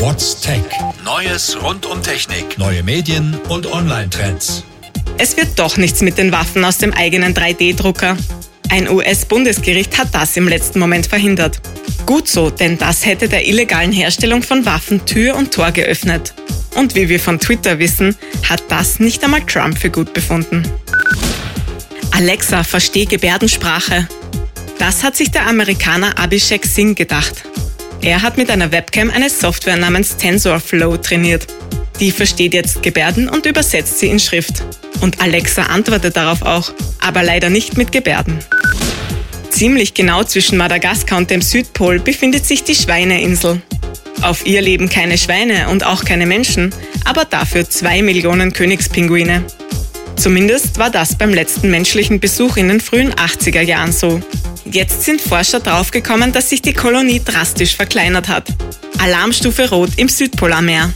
What's Tech? Neues rund um Technik, neue Medien und Online-Trends. Es wird doch nichts mit den Waffen aus dem eigenen 3D-Drucker. Ein US-Bundesgericht hat das im letzten Moment verhindert. Gut so, denn das hätte der illegalen Herstellung von Waffen Tür und Tor geöffnet. Und wie wir von Twitter wissen, hat das nicht einmal Trump für gut befunden. Alexa, versteh Gebärdensprache. Das hat sich der Amerikaner Abhishek Singh gedacht. Er hat mit einer Webcam eine Software namens TensorFlow trainiert. Die versteht jetzt Gebärden und übersetzt sie in Schrift. Und Alexa antwortet darauf auch, aber leider nicht mit Gebärden. Ziemlich genau zwischen Madagaskar und dem Südpol befindet sich die Schweineinsel. Auf ihr leben keine Schweine und auch keine Menschen, aber dafür zwei Millionen Königspinguine. Zumindest war das beim letzten menschlichen Besuch in den frühen 80er Jahren so. Jetzt sind Forscher draufgekommen, dass sich die Kolonie drastisch verkleinert hat. Alarmstufe Rot im Südpolarmeer.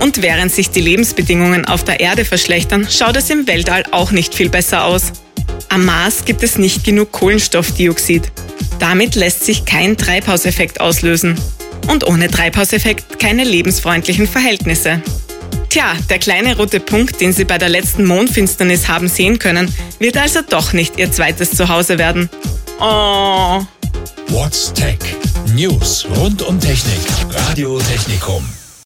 Und während sich die Lebensbedingungen auf der Erde verschlechtern, schaut es im Weltall auch nicht viel besser aus. Am Mars gibt es nicht genug Kohlenstoffdioxid. Damit lässt sich kein Treibhauseffekt auslösen. Und ohne Treibhauseffekt keine lebensfreundlichen Verhältnisse. Tja, der kleine rote Punkt, den Sie bei der letzten Mondfinsternis haben sehen können, wird also doch nicht Ihr zweites Zuhause werden. Oh. What's Tech? News rund um Technik. Radio Technikum.